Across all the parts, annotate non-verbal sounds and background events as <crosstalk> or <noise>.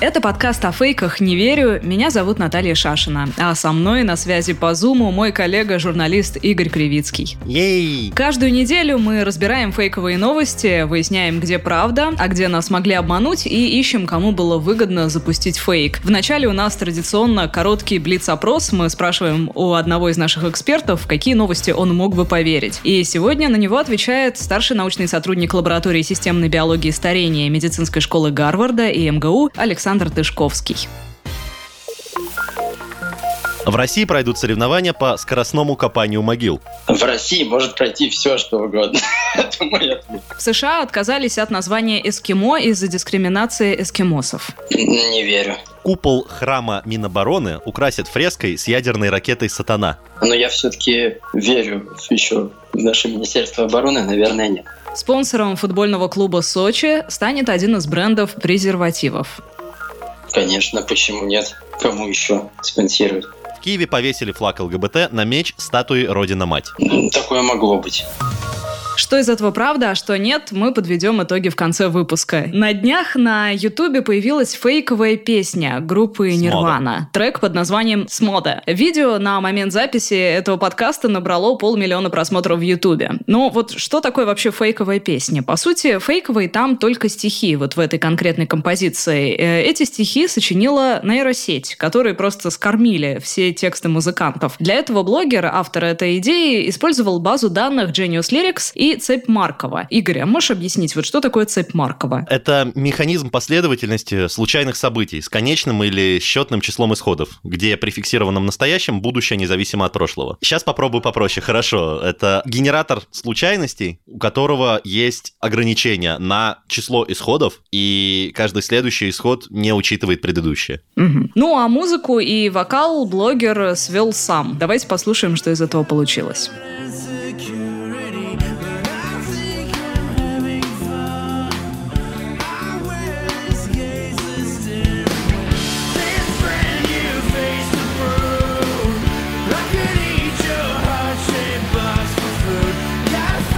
Это подкаст о фейках «Не верю». Меня зовут Наталья Шашина. А со мной на связи по Зуму мой коллега-журналист Игорь Кривицкий. Ей! Каждую неделю мы разбираем фейковые новости, выясняем, где правда, а где нас могли обмануть, и ищем, кому было выгодно запустить фейк. Вначале у нас традиционно короткий блиц-опрос. Мы спрашиваем у одного из наших экспертов, в какие новости он мог бы поверить. И сегодня на него отвечает старший научный сотрудник лаборатории системной биологии старения медицинской школы Гарварда и МГУ Александр Александр Тышковский. В России пройдут соревнования по скоростному копанию могил. В России может пройти все, что угодно. <laughs> Это мой ответ. В США отказались от названия «эскимо» из-за дискриминации эскимосов. Не верю. Купол храма Минобороны украсят фреской с ядерной ракетой «Сатана». Но я все-таки верю еще в наше Министерство обороны, наверное, нет. Спонсором футбольного клуба «Сочи» станет один из брендов презервативов. Конечно, почему нет? Кому еще спонсируют? В Киеве повесили флаг ЛГБТ на меч статуи Родина-Мать. Такое могло быть. Что из этого правда, а что нет, мы подведем итоги в конце выпуска. На днях на Ютубе появилась фейковая песня группы Нирвана. Трек под названием «Смода». Видео на момент записи этого подкаста набрало полмиллиона просмотров в Ютубе. Но вот что такое вообще фейковая песня? По сути, фейковые там только стихи вот в этой конкретной композиции. Э, эти стихи сочинила нейросеть, которые просто скормили все тексты музыкантов. Для этого блогер, автор этой идеи, использовал базу данных Genius Lyrics и цепь Маркова. Игорь, а можешь объяснить, вот что такое цепь Маркова? Это механизм последовательности случайных событий с конечным или счетным числом исходов, где при фиксированном настоящем будущее независимо от прошлого. Сейчас попробую попроще. Хорошо. Это генератор случайностей, у которого есть ограничения на число исходов, и каждый следующий исход не учитывает предыдущее. Угу. Ну, а музыку и вокал блогер свел сам. Давайте послушаем, что из этого получилось.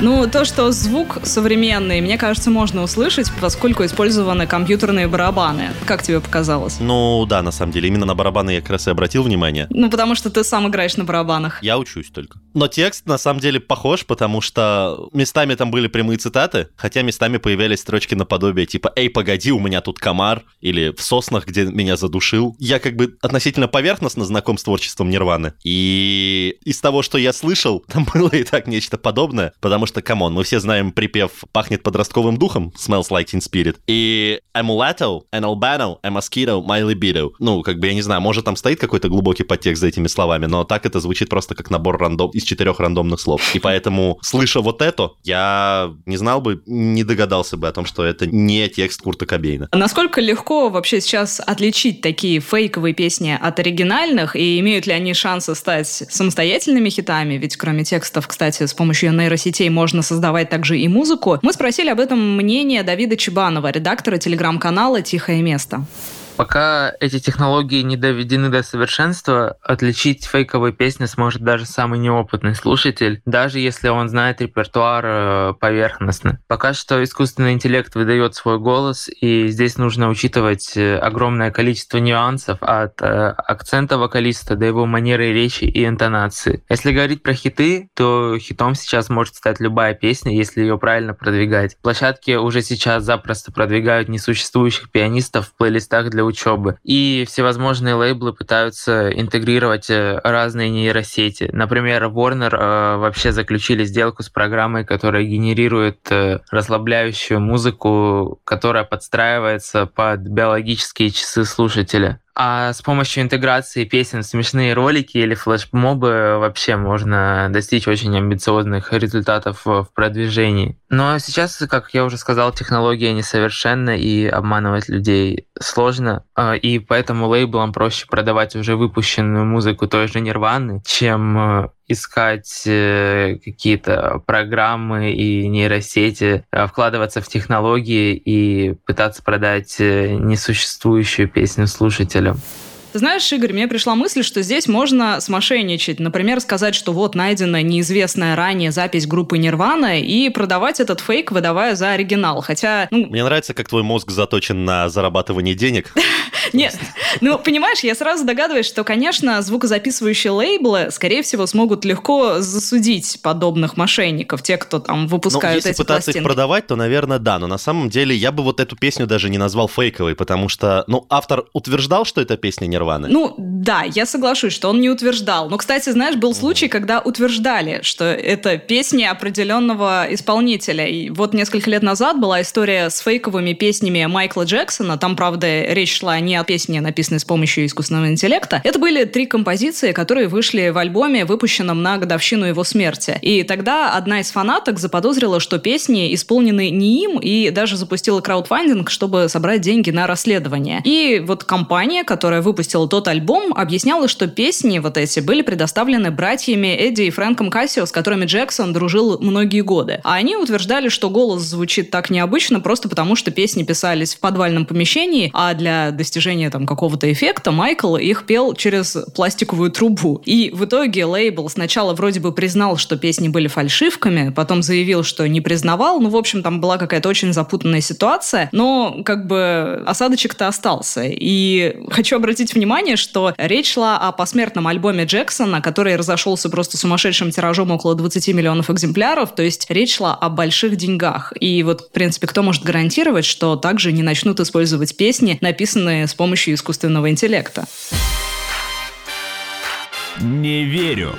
Ну, то, что звук современный, мне кажется, можно услышать, поскольку использованы компьютерные барабаны. Как тебе показалось? Ну, да, на самом деле. Именно на барабаны я как раз и обратил внимание. Ну, потому что ты сам играешь на барабанах. Я учусь только. Но текст, на самом деле, похож, потому что местами там были прямые цитаты, хотя местами появлялись строчки наподобие типа «Эй, погоди, у меня тут комар» или «В соснах, где меня задушил». Я как бы относительно поверхностно знаком с творчеством Нирваны. И из того, что я слышал, <laughs> там было и так нечто подобное, потому что, come on, мы все знаем припев «Пахнет подростковым духом» «Smells like teen spirit» и «A mulatto, an albino, a mosquito, my libido». Ну, как бы, я не знаю, может, там стоит какой-то глубокий подтекст за этими словами, но так это звучит просто как набор рандом из четырех рандомных слов. И поэтому, слыша вот это, я не знал бы, не догадался бы о том, что это не текст Курта Кобейна. Насколько легко вообще сейчас отличить такие фейковые песни от оригинальных, и имеют ли они шансы стать самостоятельными хитами? Ведь кроме текстов, кстати, с помощью нейросетей можно создавать также и музыку. Мы спросили об этом мнение Давида Чебанова, редактора телеграм-канала «Тихое место». Пока эти технологии не доведены до совершенства, отличить фейковые песни сможет даже самый неопытный слушатель, даже если он знает репертуар э, поверхностно. Пока что искусственный интеллект выдает свой голос, и здесь нужно учитывать э, огромное количество нюансов от э, акцента вокалиста до его манеры речи и интонации. Если говорить про хиты, то хитом сейчас может стать любая песня, если ее правильно продвигать. Площадки уже сейчас запросто продвигают несуществующих пианистов в плейлистах для учебы. И всевозможные лейблы пытаются интегрировать э, разные нейросети. Например, Warner э, вообще заключили сделку с программой, которая генерирует э, расслабляющую музыку, которая подстраивается под биологические часы слушателя. А с помощью интеграции песен в смешные ролики или флешмобы вообще можно достичь очень амбициозных результатов в продвижении. Но сейчас, как я уже сказал, технология несовершенна и обманывать людей сложно. А, и поэтому лейблам проще продавать уже выпущенную музыку той же Нирваны, чем искать э, какие-то программы и нейросети, э, вкладываться в технологии и пытаться продать э, несуществующую песню слушателям. Ты знаешь, Игорь, мне пришла мысль, что здесь можно смошенничать. Например, сказать, что вот найдена неизвестная ранее запись группы Нирвана и продавать этот фейк, выдавая за оригинал. Хотя... Ну... Мне нравится, как твой мозг заточен на зарабатывание денег. <laughs> Нет, ну, понимаешь, я сразу догадываюсь, что, конечно, звукозаписывающие лейблы, скорее всего, смогут легко засудить подобных мошенников, те, кто там выпускают ну, если пытаться их продавать, то, наверное, да. Но на самом деле я бы вот эту песню даже не назвал фейковой, потому что, ну, автор утверждал, что эта песня не Нирваны. Ну, да, я соглашусь, что он не утверждал. Но, кстати, знаешь, был случай, когда утверждали, что это песни определенного исполнителя. И вот несколько лет назад была история с фейковыми песнями Майкла Джексона. Там, правда, речь шла не о песне, написанной с помощью искусственного интеллекта. Это были три композиции, которые вышли в альбоме, выпущенном на годовщину его смерти. И тогда одна из фанаток заподозрила, что песни исполнены не им, и даже запустила краудфандинг, чтобы собрать деньги на расследование. И вот компания, которая выпустила выпустила тот альбом, объясняла, что песни вот эти были предоставлены братьями Эдди и Фрэнком Кассио, с которыми Джексон дружил многие годы. А они утверждали, что голос звучит так необычно просто потому, что песни писались в подвальном помещении, а для достижения там какого-то эффекта Майкл их пел через пластиковую трубу. И в итоге лейбл сначала вроде бы признал, что песни были фальшивками, потом заявил, что не признавал. Ну, в общем, там была какая-то очень запутанная ситуация, но как бы осадочек-то остался. И хочу обратить внимание внимание, что речь шла о посмертном альбоме Джексона, который разошелся просто сумасшедшим тиражом около 20 миллионов экземпляров, то есть речь шла о больших деньгах. И вот, в принципе, кто может гарантировать, что также не начнут использовать песни, написанные с помощью искусственного интеллекта? Не верю.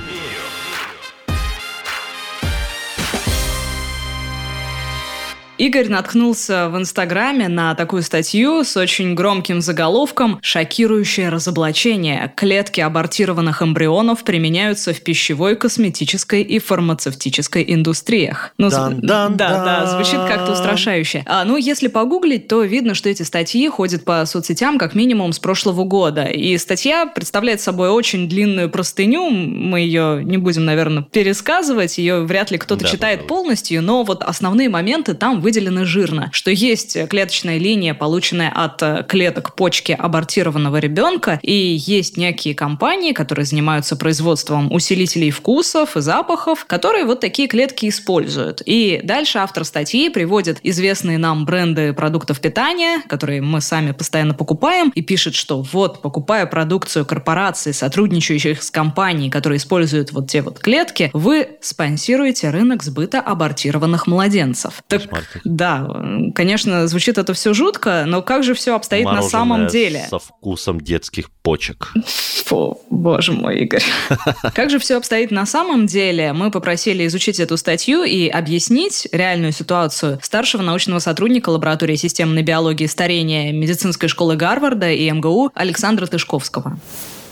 Игорь наткнулся в Инстаграме на такую статью с очень громким заголовком «Шокирующее разоблачение. Клетки абортированных эмбрионов применяются в пищевой, косметической и фармацевтической индустриях». Ну, дан, дан, да, да, звучит как-то устрашающе. А, ну, если погуглить, то видно, что эти статьи ходят по соцсетям как минимум с прошлого года. И статья представляет собой очень длинную простыню. Мы ее не будем, наверное, пересказывать. Ее вряд ли кто-то да, читает пожалуйста. полностью, но вот основные моменты там вы выделено жирно, что есть клеточная линия, полученная от э, клеток почки абортированного ребенка, и есть некие компании, которые занимаются производством усилителей вкусов и запахов, которые вот такие клетки используют. И дальше автор статьи приводит известные нам бренды продуктов питания, которые мы сами постоянно покупаем, и пишет, что вот, покупая продукцию корпораций, сотрудничающих с компанией, которые используют вот те вот клетки, вы спонсируете рынок сбыта абортированных младенцев. Так да, конечно, звучит это все жутко, но как же все обстоит на самом деле? со вкусом детских почек. Фу, боже мой, Игорь. <laughs> Как же все обстоит на самом деле? Мы попросили изучить эту статью и объяснить реальную ситуацию старшего научного сотрудника лаборатории системной биологии старения медицинской школы Гарварда и МГУ Александра Тышковского.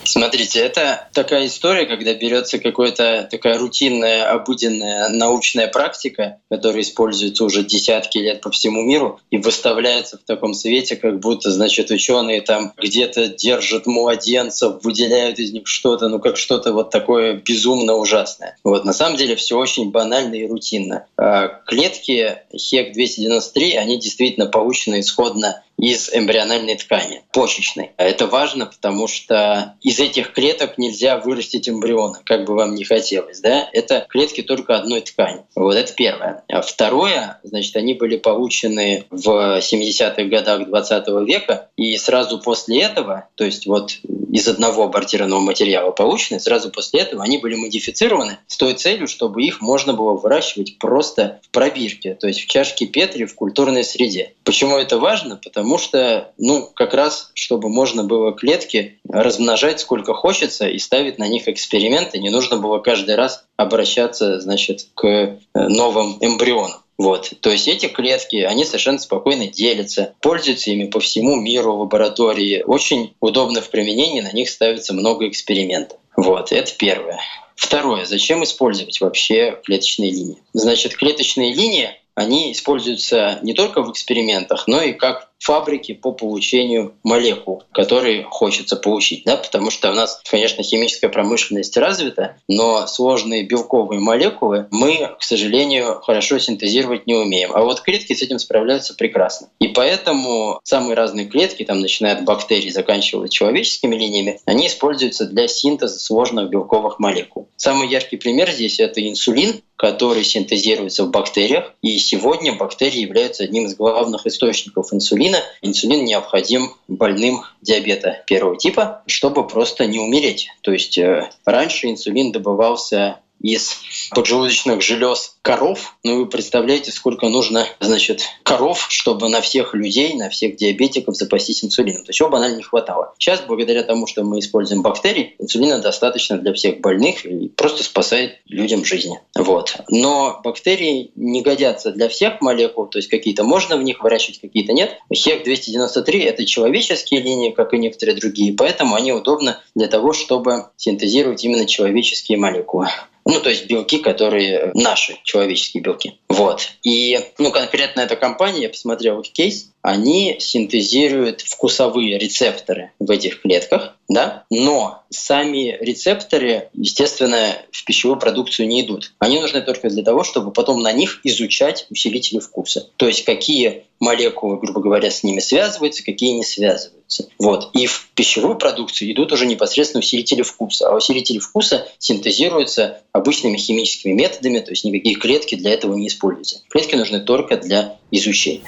Смотрите, это такая история, когда берется какая-то такая рутинная, обыденная научная практика, которая используется уже десятки лет по всему миру и выставляется в таком свете, как будто, значит, ученые там где-то держат младенцев, выделяют из них что-то, ну как что-то вот такое безумно ужасное. Вот на самом деле все очень банально и рутинно. А клетки HEC-293, они действительно получены исходно из эмбриональной ткани, почечной. А это важно, потому что из этих клеток нельзя вырастить эмбриона, как бы вам ни хотелось. Да? Это клетки только одной ткани. Вот это первое. А второе, значит, они были получены в 70-х годах 20 века, и сразу после этого, то есть вот из одного абортированного материала получены, сразу после этого они были модифицированы с той целью, чтобы их можно было выращивать просто в пробирке, то есть в чашке Петри в культурной среде. Почему это важно? Потому что, ну, как раз, чтобы можно было клетки размножать сколько хочется и ставить на них эксперименты, не нужно было каждый раз обращаться, значит, к э, новым эмбрионам. Вот. То есть эти клетки, они совершенно спокойно делятся, пользуются ими по всему миру в лаборатории. Очень удобно в применении, на них ставится много экспериментов. Вот, это первое. Второе, зачем использовать вообще клеточные линии? Значит, клеточные линии, они используются не только в экспериментах, но и как фабрики по получению молекул, которые хочется получить, да, потому что у нас, конечно, химическая промышленность развита, но сложные белковые молекулы мы, к сожалению, хорошо синтезировать не умеем. А вот клетки с этим справляются прекрасно. И поэтому самые разные клетки, там, начиная от бактерий, заканчивая человеческими линиями, они используются для синтеза сложных белковых молекул. Самый яркий пример здесь — это инсулин, который синтезируется в бактериях. И сегодня бактерии являются одним из главных источников инсулина. Инсулин необходим больным диабета первого типа, чтобы просто не умереть. То есть э, раньше инсулин добывался из поджелудочных желез коров. Ну, вы представляете, сколько нужно, значит, коров, чтобы на всех людей, на всех диабетиков запастись инсулином. То есть его банально не хватало. Сейчас, благодаря тому, что мы используем бактерии, инсулина достаточно для всех больных и просто спасает людям жизни. Вот. Но бактерии не годятся для всех молекул, то есть какие-то можно в них выращивать, какие-то нет. ХЕК-293 — это человеческие линии, как и некоторые другие, поэтому они удобны для того, чтобы синтезировать именно человеческие молекулы. Ну, то есть белки, которые наши, человеческие белки. Вот. И, ну, конкретно эта компания, я посмотрел их кейс, они синтезируют вкусовые рецепторы в этих клетках, да, но сами рецепторы, естественно, в пищевую продукцию не идут. Они нужны только для того, чтобы потом на них изучать усилители вкуса. То есть какие молекулы, грубо говоря, с ними связываются, какие не связываются. Вот. И в пищевую продукцию идут уже непосредственно усилители вкуса. А усилители вкуса синтезируются обычными химическими методами, то есть никакие клетки для этого не используются. Клетки нужны только для изучения.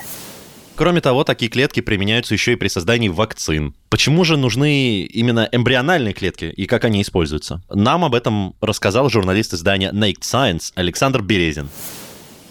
Кроме того, такие клетки применяются еще и при создании вакцин. Почему же нужны именно эмбриональные клетки и как они используются? Нам об этом рассказал журналист издания Naked Science Александр Березин.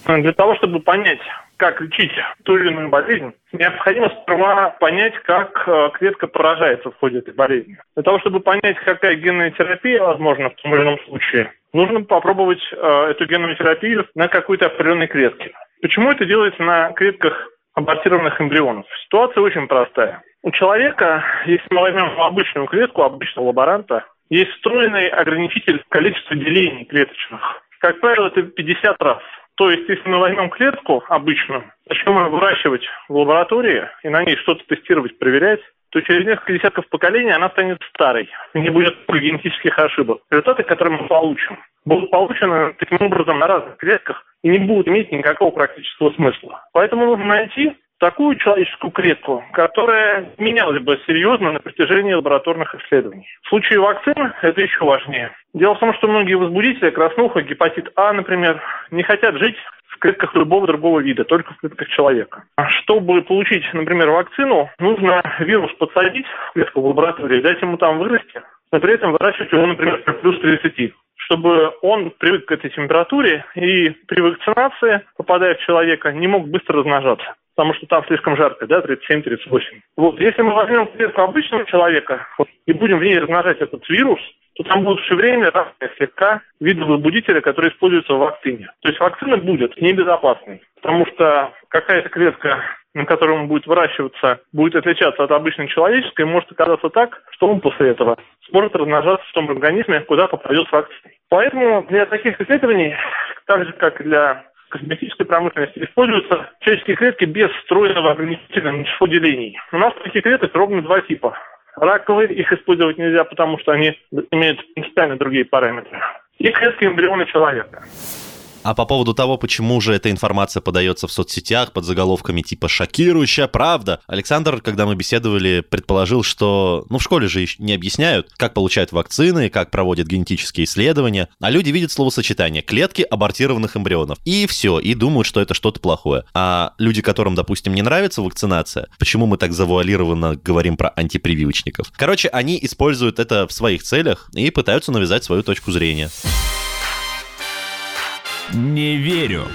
Для того, чтобы понять, как лечить ту или иную болезнь, необходимо сперва понять, как э, клетка поражается в ходе этой болезни. Для того, чтобы понять, какая генная терапия возможна в том или ином случае, нужно попробовать э, эту генную терапию на какой-то определенной клетке. Почему это делается на клетках абортированных эмбрионов. Ситуация очень простая. У человека, если мы возьмем обычную клетку, обычного лаборанта, есть встроенный ограничитель количества делений клеточных. Как правило, это 50 раз. То есть, если мы возьмем клетку обычную, начнем ее выращивать в лаборатории и на ней что-то тестировать, проверять, то через несколько десятков поколений она станет старой. Не будет генетических ошибок. Результаты, которые мы получим, будут получены таким образом на разных клетках и не будут иметь никакого практического смысла. Поэтому нужно найти такую человеческую клетку, которая менялась бы серьезно на протяжении лабораторных исследований. В случае вакцин это еще важнее. Дело в том, что многие возбудители, краснуха, гепатит А, например, не хотят жить клетках любого другого вида, только в клетках человека. Чтобы получить, например, вакцину, нужно вирус подсадить в клетку в лаборатории, дать ему там вырасти, но при этом выращивать его, например, плюс 30 чтобы он привык к этой температуре и при вакцинации, попадая в человека, не мог быстро размножаться потому что там слишком жарко, да, 37-38. Вот, если мы возьмем клетку обычного человека вот, и будем в ней размножать этот вирус, то там будут все время разные слегка виды возбудителя, которые используются в вакцине. То есть вакцина будет небезопасной, потому что какая-то клетка на котором он будет выращиваться, будет отличаться от обычной человеческой, может оказаться так, что он после этого сможет размножаться в том организме, куда попадет вакцина. Поэтому для таких исследований, так же как и для косметической промышленности используются человеческие клетки без встроенного ограничителя на число делений. У нас таких клеток ровно два типа. Раковые, их использовать нельзя, потому что они имеют принципиально другие параметры. И клетки эмбриона человека. А по поводу того, почему же эта информация подается в соцсетях под заголовками типа «шокирующая правда», Александр, когда мы беседовали, предположил, что, ну, в школе же не объясняют, как получают вакцины, как проводят генетические исследования, а люди видят словосочетание «клетки абортированных эмбрионов». И все, и думают, что это что-то плохое. А люди, которым, допустим, не нравится вакцинация, почему мы так завуалированно говорим про антипрививочников? Короче, они используют это в своих целях и пытаются навязать свою точку зрения. Не верю.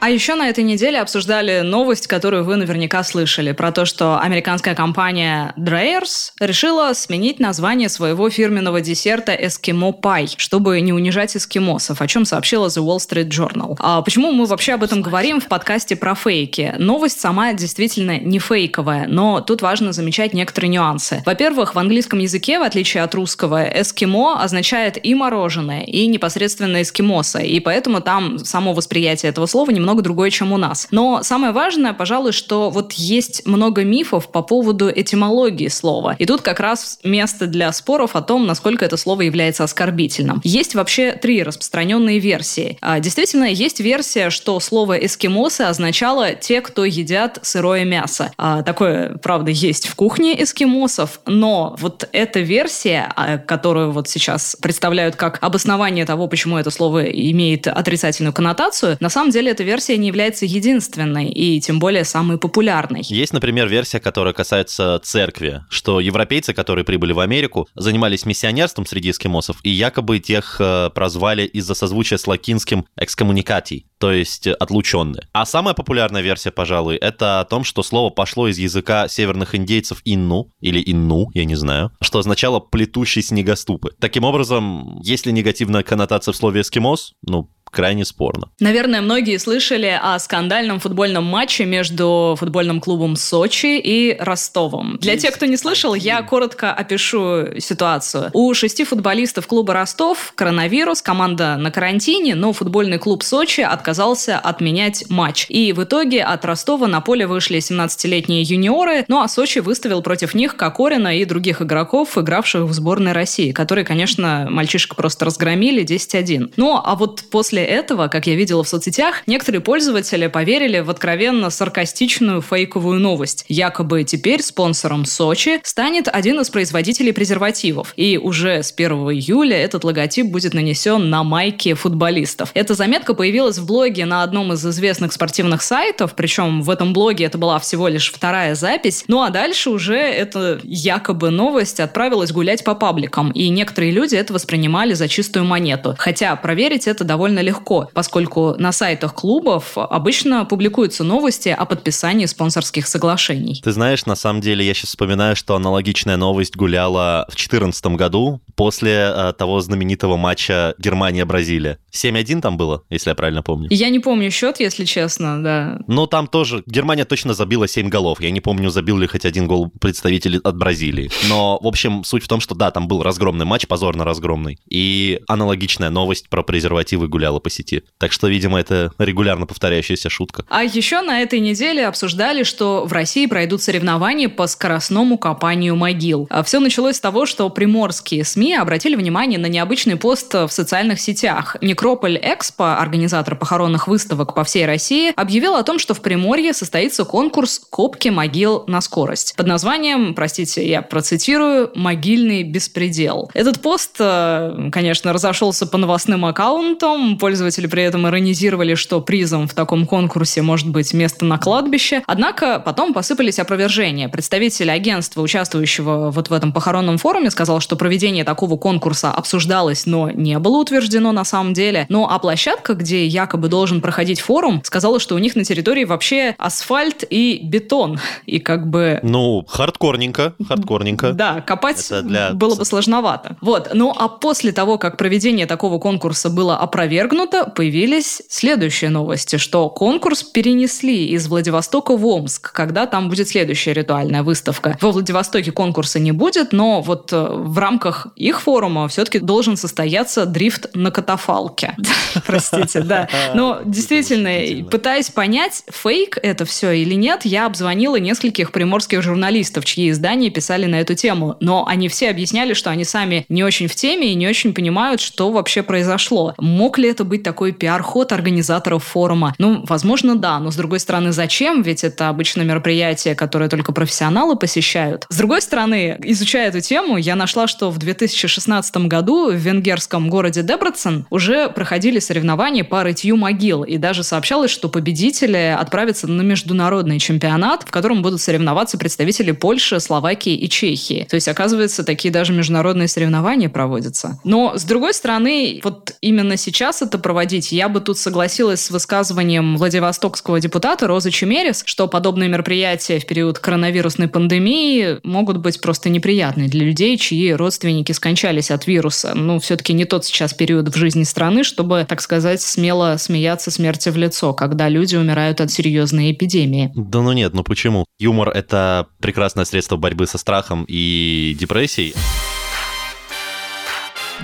А еще на этой неделе обсуждали новость, которую вы наверняка слышали, про то, что американская компания Dreyers решила сменить название своего фирменного десерта «Эскимо Пай», чтобы не унижать эскимосов, о чем сообщила The Wall Street Journal. А почему мы вообще об этом говорим в подкасте про фейки? Новость сама действительно не фейковая, но тут важно замечать некоторые нюансы. Во-первых, в английском языке, в отличие от русского, эскимо означает и мороженое, и непосредственно эскимоса, и поэтому там само восприятие этого слова немного немного другое, чем у нас. Но самое важное, пожалуй, что вот есть много мифов по поводу этимологии слова. И тут как раз место для споров о том, насколько это слово является оскорбительным. Есть вообще три распространенные версии. А, действительно, есть версия, что слово «эскимосы» означало «те, кто едят сырое мясо». А, такое, правда, есть в кухне эскимосов, но вот эта версия, а, которую вот сейчас представляют как обоснование того, почему это слово имеет отрицательную коннотацию, на самом деле эта версия версия не является единственной и тем более самой популярной. Есть, например, версия, которая касается церкви, что европейцы, которые прибыли в Америку, занимались миссионерством среди эскимосов, и якобы тех э, прозвали из-за созвучия с латинским экскоммуникатий, то есть отлученные. А самая популярная версия, пожалуй, это о том, что слово пошло из языка северных индейцев инну, или инну, я не знаю, что означало плетущий снегоступы. Таким образом, если негативная коннотация в слове эскимос, ну, крайне спорно. Наверное, многие слышали о скандальном футбольном матче между футбольным клубом Сочи и Ростовом. Для тех, кто не слышал, я коротко опишу ситуацию. У шести футболистов клуба Ростов коронавирус, команда на карантине, но футбольный клуб Сочи отказался отменять матч. И в итоге от Ростова на поле вышли 17-летние юниоры, ну а Сочи выставил против них Кокорина и других игроков, игравших в сборной России, которые, конечно, мальчишек просто разгромили 10-1. Ну а вот после После этого, как я видела в соцсетях, некоторые пользователи поверили в откровенно саркастичную фейковую новость. Якобы теперь спонсором Сочи станет один из производителей презервативов. И уже с 1 июля этот логотип будет нанесен на майки футболистов. Эта заметка появилась в блоге на одном из известных спортивных сайтов, причем в этом блоге это была всего лишь вторая запись. Ну а дальше уже эта якобы новость отправилась гулять по пабликам, и некоторые люди это воспринимали за чистую монету. Хотя проверить это довольно легко, поскольку на сайтах клубов обычно публикуются новости о подписании спонсорских соглашений. Ты знаешь, на самом деле я сейчас вспоминаю, что аналогичная новость гуляла в 2014 году после э, того знаменитого матча Германия-Бразилия. 7-1 там было, если я правильно помню. Я не помню счет, если честно, да. Но там тоже Германия точно забила 7 голов. Я не помню, забил ли хоть один гол представитель от Бразилии. Но, в общем, суть в том, что да, там был разгромный матч, позорно разгромный. И аналогичная новость про презервативы гуляла гуляла по сети. Так что, видимо, это регулярно повторяющаяся шутка. А еще на этой неделе обсуждали, что в России пройдут соревнования по скоростному копанию могил. А все началось с того, что приморские СМИ обратили внимание на необычный пост в социальных сетях. Некрополь Экспо, организатор похоронных выставок по всей России, объявил о том, что в Приморье состоится конкурс копки могил на скорость. Под названием, простите, я процитирую, «Могильный беспредел». Этот пост, э, конечно, разошелся по новостным аккаунтам, Пользователи при этом иронизировали, что призом в таком конкурсе может быть место на кладбище. Однако потом посыпались опровержения. Представитель агентства, участвующего вот в этом похоронном форуме, сказал, что проведение такого конкурса обсуждалось, но не было утверждено на самом деле. Ну а площадка, где якобы должен проходить форум, сказала, что у них на территории вообще асфальт и бетон. И как бы... Ну, хардкорненько, хардкорненько. Да, копать для... было бы сложновато. Вот. Ну а после того, как проведение такого конкурса было опровергнуто, опровергнуто, появились следующие новости, что конкурс перенесли из Владивостока в Омск, когда там будет следующая ритуальная выставка. Во Владивостоке конкурса не будет, но вот э, в рамках их форума все-таки должен состояться дрифт на катафалке. <laughs> Простите, да. <laughs> Но действительно, пытаясь понять, фейк это все или нет, я обзвонила нескольких приморских журналистов, чьи издания писали на эту тему. Но они все объясняли, что они сами не очень в теме и не очень понимают, что вообще произошло. Мог ли это быть такой пиар-ход организаторов форума? Ну, возможно, да, но с другой стороны, зачем? Ведь это обычно мероприятие, которое только профессионалы посещают. С другой стороны, изучая эту тему, я нашла, что в 2016 году в венгерском городе Дебрецен уже проходили соревнования по рытью могил, и даже сообщалось, что победители отправятся на международный чемпионат, в котором будут соревноваться представители Польши, Словакии и Чехии. То есть, оказывается, такие даже международные соревнования проводятся. Но, с другой стороны, вот именно сейчас это это проводить. Я бы тут согласилась с высказыванием владивостокского депутата Розы Чемерис, что подобные мероприятия в период коронавирусной пандемии могут быть просто неприятны для людей, чьи родственники скончались от вируса. Ну, все-таки не тот сейчас период в жизни страны, чтобы, так сказать, смело смеяться смерти в лицо, когда люди умирают от серьезной эпидемии. Да ну нет, ну почему? Юмор — это прекрасное средство борьбы со страхом и депрессией.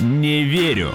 Не верю.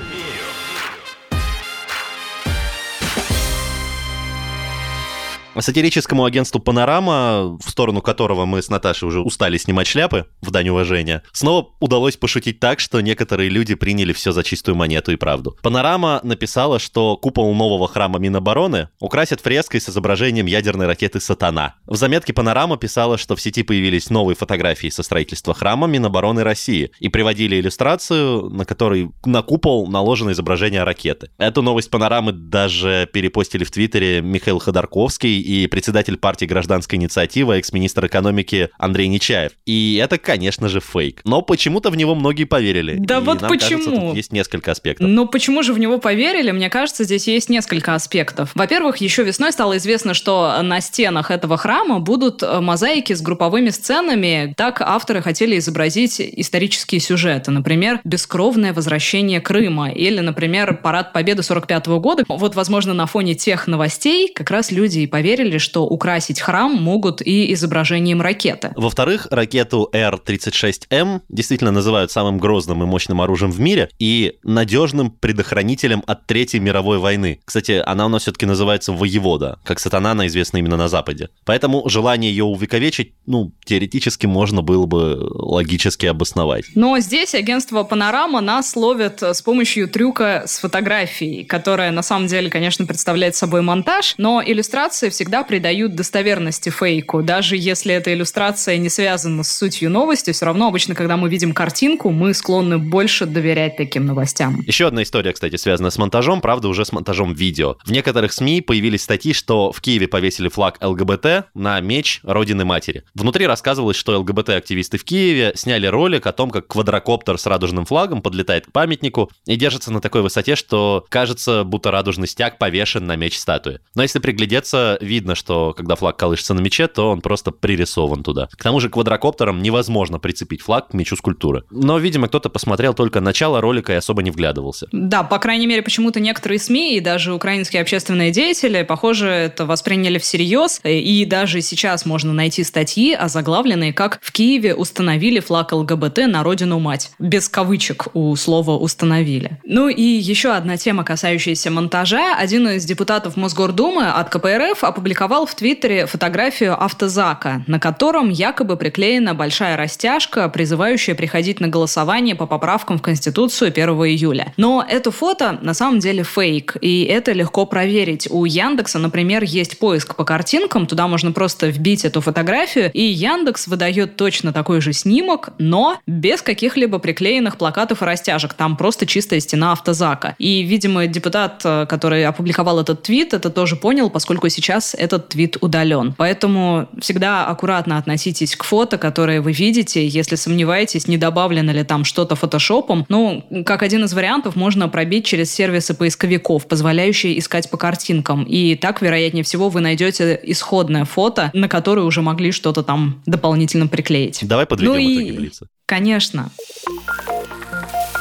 Сатирическому агентству «Панорама», в сторону которого мы с Наташей уже устали снимать шляпы, в дань уважения, снова удалось пошутить так, что некоторые люди приняли все за чистую монету и правду. «Панорама» написала, что купол нового храма Минобороны украсят фреской с изображением ядерной ракеты «Сатана». В заметке «Панорама» писала, что в сети появились новые фотографии со строительства храма Минобороны России и приводили иллюстрацию, на которой на купол наложено изображение ракеты. Эту новость «Панорамы» даже перепостили в Твиттере Михаил Ходорковский и председатель партии гражданской инициативы, экс-министр экономики Андрей Нечаев. И это, конечно же, фейк. Но почему-то в него многие поверили. Да и вот нам почему? Кажется, тут есть несколько аспектов. Но почему же в него поверили? Мне кажется, здесь есть несколько аспектов. Во-первых, еще весной стало известно, что на стенах этого храма будут э, мозаики с групповыми сценами. Так авторы хотели изобразить исторические сюжеты. Например, бескровное возвращение Крыма или, например, парад Победы 45 года. Вот, возможно, на фоне тех новостей как раз люди и поверили, что украсить храм могут и изображением ракеты. Во-вторых, ракету Р-36М действительно называют самым грозным и мощным оружием в мире и надежным предохранителем от Третьей мировой войны. Кстати, она у нас все-таки называется «Воевода», как сатана она известна именно на Западе. Поэтому желание ее увековечить, ну, теоретически можно было бы логически обосновать. Но здесь агентство «Панорама» нас ловит с помощью трюка с фотографией, которая на самом деле, конечно, представляет собой монтаж, но иллюстрации всегда придают достоверности фейку. Даже если эта иллюстрация не связана с сутью новости, все равно обычно, когда мы видим картинку, мы склонны больше доверять таким новостям. Еще одна история, кстати, связана с монтажом, правда, уже с монтажом видео. В некоторых СМИ появились статьи, что в Киеве повесили флаг ЛГБТ на меч Родины Матери. Внутри рассказывалось, что ЛГБТ-активисты в Киеве сняли ролик о том, как квадрокоптер с радужным флагом подлетает к памятнику и держится на такой высоте, что кажется, будто радужный стяг повешен на меч статуи. Но если приглядеться, видно, что когда флаг колышется на мече, то он просто пририсован туда. К тому же квадрокоптером невозможно прицепить флаг к мечу скульптуры. Но, видимо, кто-то посмотрел только начало ролика и особо не вглядывался. Да, по крайней мере, почему-то некоторые СМИ и даже украинские общественные деятели, похоже, это восприняли всерьез. И даже сейчас можно найти статьи, озаглавленные как «В Киеве установили флаг ЛГБТ на родину мать». Без кавычек у слова «установили». Ну и еще одна тема, касающаяся монтажа. Один из депутатов Мосгордумы от КПРФ опубликовал в Твиттере фотографию автозака, на котором якобы приклеена большая растяжка, призывающая приходить на голосование по поправкам в Конституцию 1 июля. Но это фото на самом деле фейк, и это легко проверить. У Яндекса, например, есть поиск по картинкам, туда можно просто вбить эту фотографию, и Яндекс выдает точно такой же снимок, но без каких-либо приклеенных плакатов и растяжек. Там просто чистая стена автозака. И, видимо, депутат, э, который опубликовал этот твит, это тоже понял, поскольку сейчас этот твит удален. Поэтому всегда аккуратно относитесь к фото, которые вы видите. Если сомневаетесь, не добавлено ли там что-то фотошопом, ну, как один из вариантов, можно пробить через сервисы поисковиков, позволяющие искать по картинкам. И так, вероятнее всего, вы найдете исходное фото, на которое уже могли что-то там дополнительно приклеить. Давай подведем Ну и- итоги Блица. Конечно.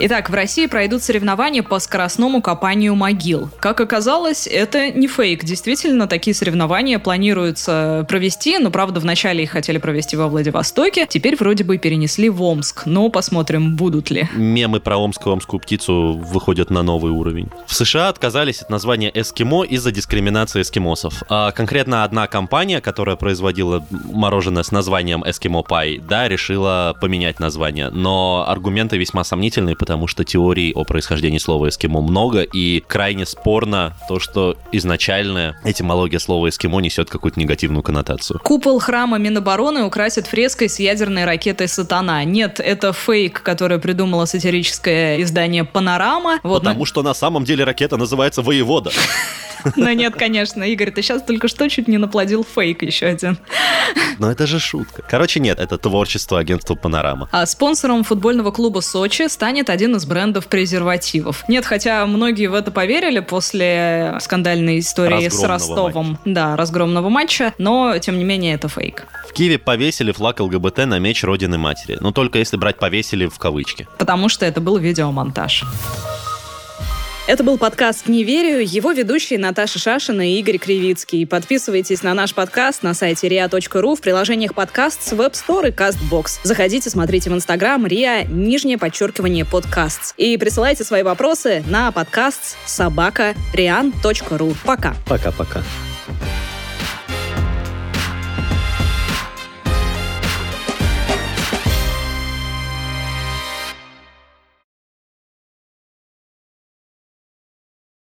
Итак, в России пройдут соревнования по скоростному копанию могил. Как оказалось, это не фейк. Действительно, такие соревнования планируется провести, но, правда, вначале их хотели провести во Владивостоке, теперь вроде бы перенесли в Омск. Но посмотрим, будут ли. Мемы про омскую омскую птицу выходят на новый уровень. В США отказались от названия эскимо из-за дискриминации эскимосов. А конкретно одна компания, которая производила мороженое с названием эскимо пай, да, решила поменять название. Но аргументы весьма сомнительные, потому что теорий о происхождении слова эскимо много, и крайне спорно то, что изначальная этимология слова эскимо несет какую-то негативную коннотацию. Купол храма Минобороны украсит фреской с ядерной ракетой «Сатана». Нет, это фейк, который придумало сатирическое издание «Панорама». Вот, Потому что на самом деле ракета называется «Воевода». <laughs> Но нет, конечно, Игорь, ты сейчас только что чуть не наплодил фейк еще один. Но это же шутка. Короче, нет, это творчество агентства «Панорама». А спонсором футбольного клуба «Сочи» станет один из брендов презервативов. Нет, хотя многие в это поверили после скандальной истории с Ростовом. Матча. Да, разгромного матча, но, тем не менее, это фейк. В Киеве повесили флаг ЛГБТ на меч Родины Матери. Но только если брать повесили в кавычки. Потому что это был видеомонтаж. Это был подкаст «Не верю». Его ведущие Наташа Шашина и Игорь Кривицкий. Подписывайтесь на наш подкаст на сайте ria.ru в приложениях подкаст с Web Store и CastBox. Заходите, смотрите в Инстаграм ria, нижнее подчеркивание подкаст. И присылайте свои вопросы на подкаст собака rian.ru. Пока. Пока-пока.